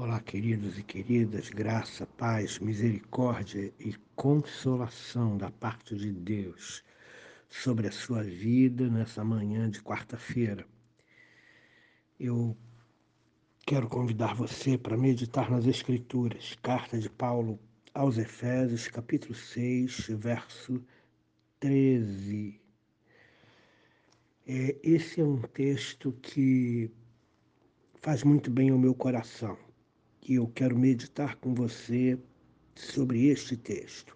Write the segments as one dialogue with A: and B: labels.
A: Olá, queridos e queridas, graça, paz, misericórdia e consolação da parte de Deus sobre a sua vida nessa manhã de quarta-feira. Eu quero convidar você para meditar nas Escrituras, carta de Paulo aos Efésios, capítulo 6, verso 13. É, esse é um texto que faz muito bem ao meu coração que eu quero meditar com você sobre este texto.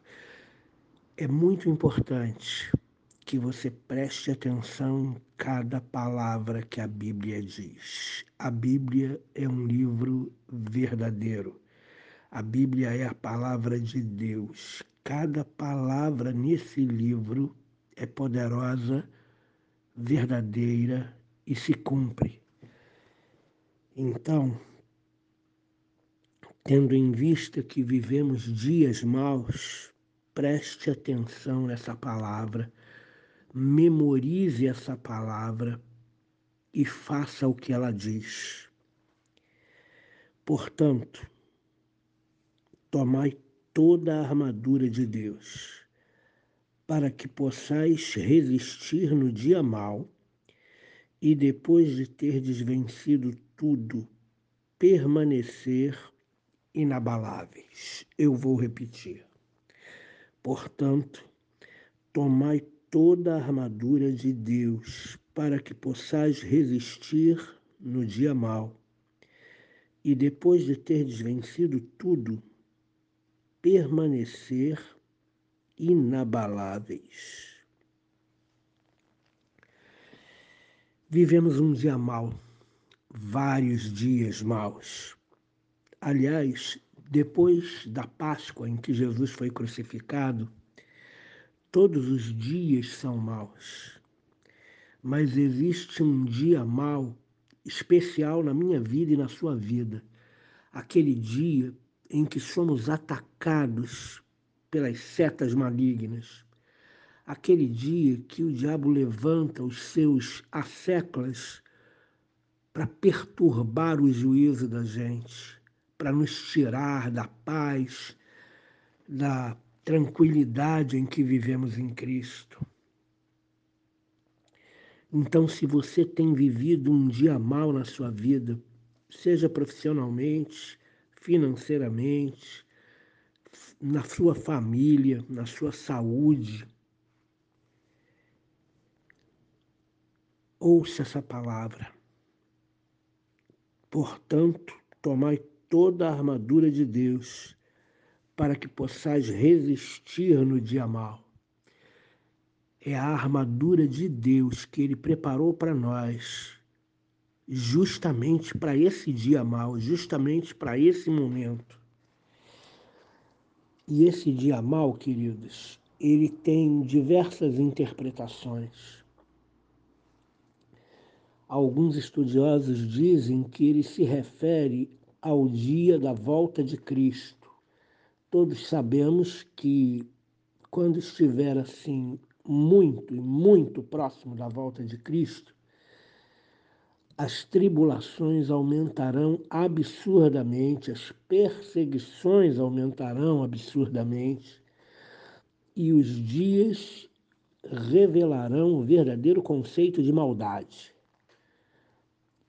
A: É muito importante que você preste atenção em cada palavra que a Bíblia diz. A Bíblia é um livro verdadeiro. A Bíblia é a palavra de Deus. Cada palavra nesse livro é poderosa, verdadeira e se cumpre. Então, Tendo em vista que vivemos dias maus, preste atenção nessa palavra, memorize essa palavra e faça o que ela diz. Portanto, tomai toda a armadura de Deus, para que possais resistir no dia mau e depois de ter desvencido tudo, permanecer inabaláveis. Eu vou repetir. Portanto, tomai toda a armadura de Deus para que possais resistir no dia mau e depois de ter vencido tudo, permanecer inabaláveis. Vivemos um dia mau, vários dias maus. Aliás, depois da Páscoa em que Jesus foi crucificado, todos os dias são maus. Mas existe um dia mau especial na minha vida e na sua vida. Aquele dia em que somos atacados pelas setas malignas. Aquele dia que o diabo levanta os seus asseclas para perturbar o juízo da gente para nos tirar da paz, da tranquilidade em que vivemos em Cristo. Então, se você tem vivido um dia mal na sua vida, seja profissionalmente, financeiramente, na sua família, na sua saúde, ouça essa palavra. Portanto, tomai toda a armadura de Deus, para que possais resistir no dia mal. É a armadura de Deus que Ele preparou para nós, justamente para esse dia mal, justamente para esse momento. E esse dia mal, queridos, ele tem diversas interpretações. Alguns estudiosos dizem que ele se refere ao dia da volta de Cristo. Todos sabemos que quando estiver assim muito e muito próximo da volta de Cristo, as tribulações aumentarão absurdamente, as perseguições aumentarão absurdamente, e os dias revelarão o verdadeiro conceito de maldade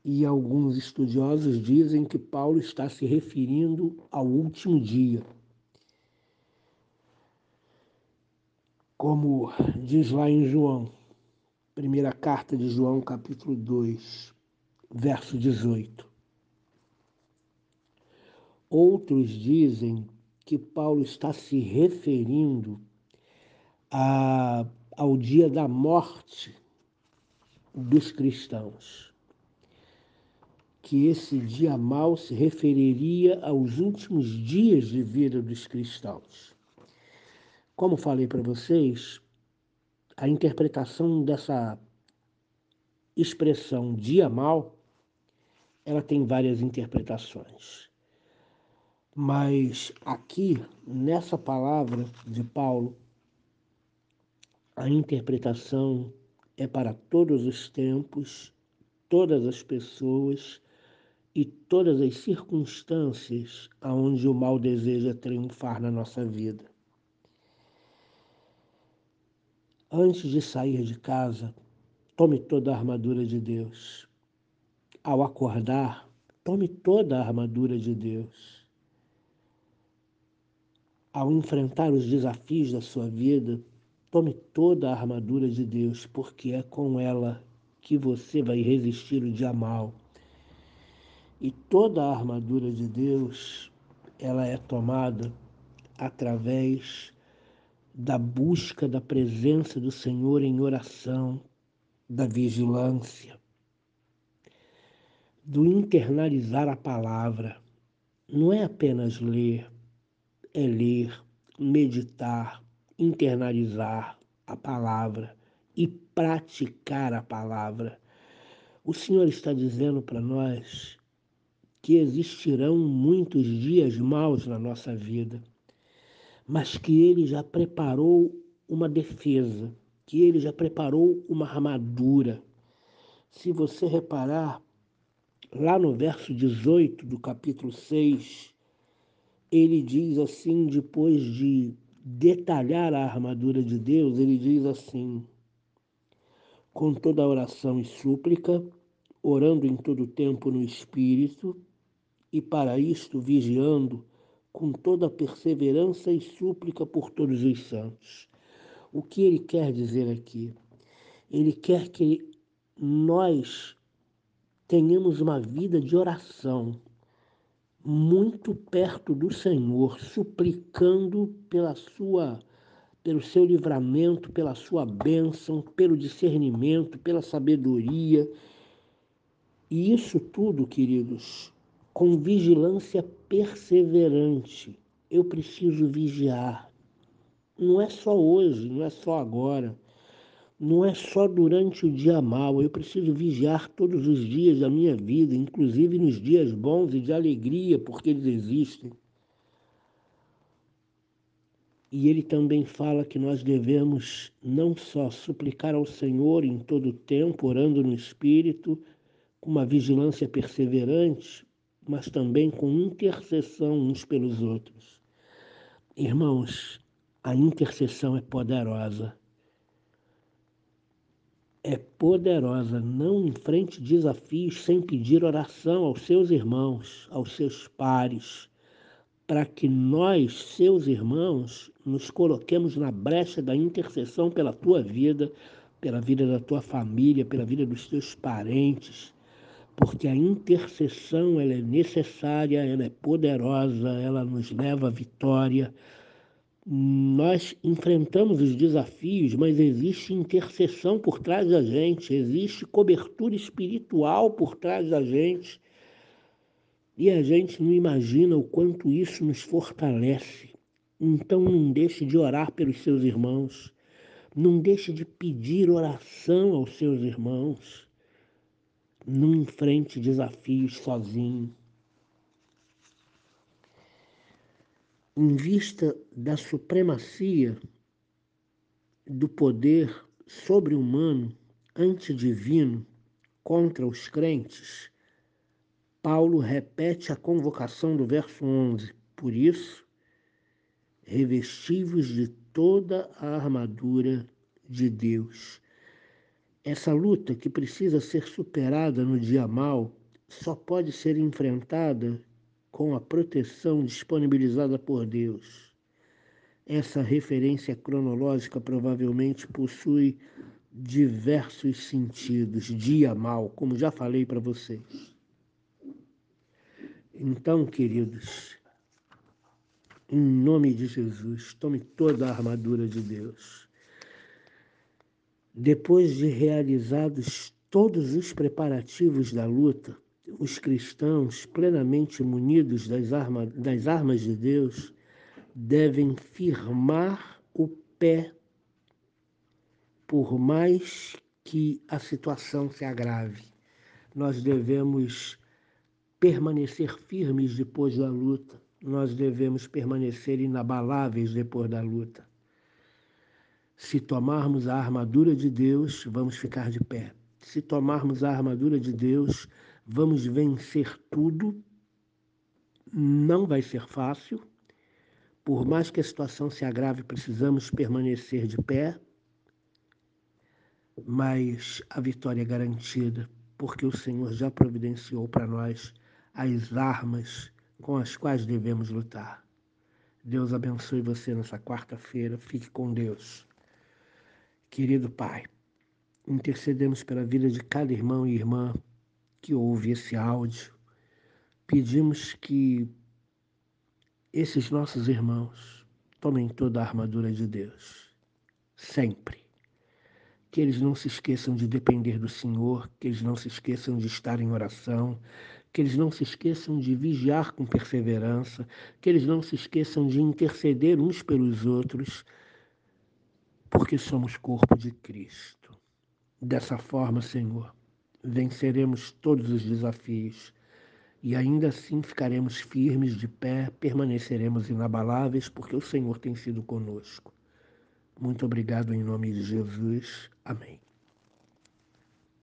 A: e alguns estudiosos dizem que Paulo está se referindo ao último dia. Como diz lá em João, primeira carta de João, capítulo 2, verso 18. Outros dizem que Paulo está se referindo a, ao dia da morte dos cristãos que esse dia mal se referiria aos últimos dias de vida dos cristãos. Como falei para vocês, a interpretação dessa expressão dia mal, ela tem várias interpretações. Mas aqui, nessa palavra de Paulo, a interpretação é para todos os tempos, todas as pessoas e todas as circunstâncias aonde o mal deseja triunfar na nossa vida. Antes de sair de casa, tome toda a armadura de Deus. Ao acordar, tome toda a armadura de Deus. Ao enfrentar os desafios da sua vida, tome toda a armadura de Deus, porque é com ela que você vai resistir o dia mal e toda a armadura de Deus, ela é tomada através da busca da presença do Senhor em oração, da vigilância, do internalizar a palavra. Não é apenas ler, é ler, meditar, internalizar a palavra e praticar a palavra. O Senhor está dizendo para nós que existirão muitos dias maus na nossa vida, mas que Ele já preparou uma defesa, que Ele já preparou uma armadura. Se você reparar, lá no verso 18 do capítulo 6, ele diz assim, depois de detalhar a armadura de Deus, ele diz assim: com toda oração e súplica, orando em todo tempo no Espírito, e para isto vigiando com toda perseverança e súplica por todos os santos. O que ele quer dizer aqui? Ele quer que nós tenhamos uma vida de oração muito perto do Senhor, suplicando pela sua pelo seu livramento, pela sua bênção, pelo discernimento, pela sabedoria. E isso tudo, queridos, com vigilância perseverante. Eu preciso vigiar. Não é só hoje, não é só agora, não é só durante o dia mal. Eu preciso vigiar todos os dias da minha vida, inclusive nos dias bons e de alegria, porque eles existem. E ele também fala que nós devemos não só suplicar ao Senhor em todo o tempo, orando no Espírito, com uma vigilância perseverante, mas também com intercessão uns pelos outros. Irmãos, a intercessão é poderosa. É poderosa. Não enfrente desafios sem pedir oração aos seus irmãos, aos seus pares, para que nós, seus irmãos, nos coloquemos na brecha da intercessão pela tua vida, pela vida da tua família, pela vida dos teus parentes porque a intercessão ela é necessária, ela é poderosa, ela nos leva à vitória. Nós enfrentamos os desafios, mas existe intercessão por trás da gente, existe cobertura espiritual por trás da gente. E a gente não imagina o quanto isso nos fortalece. Então não deixe de orar pelos seus irmãos. Não deixe de pedir oração aos seus irmãos não enfrente desafios sozinho. Em vista da supremacia do poder sobre-humano, antidivino, contra os crentes, Paulo repete a convocação do verso 11. Por isso, revestivos de toda a armadura de Deus essa luta que precisa ser superada no dia mal só pode ser enfrentada com a proteção disponibilizada por Deus. Essa referência cronológica provavelmente possui diversos sentidos, dia mal, como já falei para vocês. Então, queridos, em nome de Jesus, tome toda a armadura de Deus depois de realizados todos os preparativos da luta, os cristãos, plenamente munidos das, arma, das armas de Deus, devem firmar o pé, por mais que a situação se agrave. Nós devemos permanecer firmes depois da luta, nós devemos permanecer inabaláveis depois da luta. Se tomarmos a armadura de Deus, vamos ficar de pé. Se tomarmos a armadura de Deus, Vamos vencer tudo. Não vai ser fácil. Por mais que a situação se agrave, precisamos permanecer de pé. Mas a vitória é garantida, porque o Senhor já providenciou para nós as armas com as quais devemos lutar. Deus abençoe você nessa quarta-feira. Fique com Deus. Querido Pai, intercedemos pela vida de cada irmão e irmã que ouve esse áudio. Pedimos que esses nossos irmãos tomem toda a armadura de Deus, sempre. Que eles não se esqueçam de depender do Senhor, que eles não se esqueçam de estar em oração, que eles não se esqueçam de vigiar com perseverança, que eles não se esqueçam de interceder uns pelos outros, porque somos corpo de Cristo. Dessa forma, Senhor, venceremos todos os desafios e ainda assim ficaremos firmes de pé, permaneceremos inabaláveis, porque o Senhor tem sido conosco. Muito obrigado em nome de Jesus. Amém.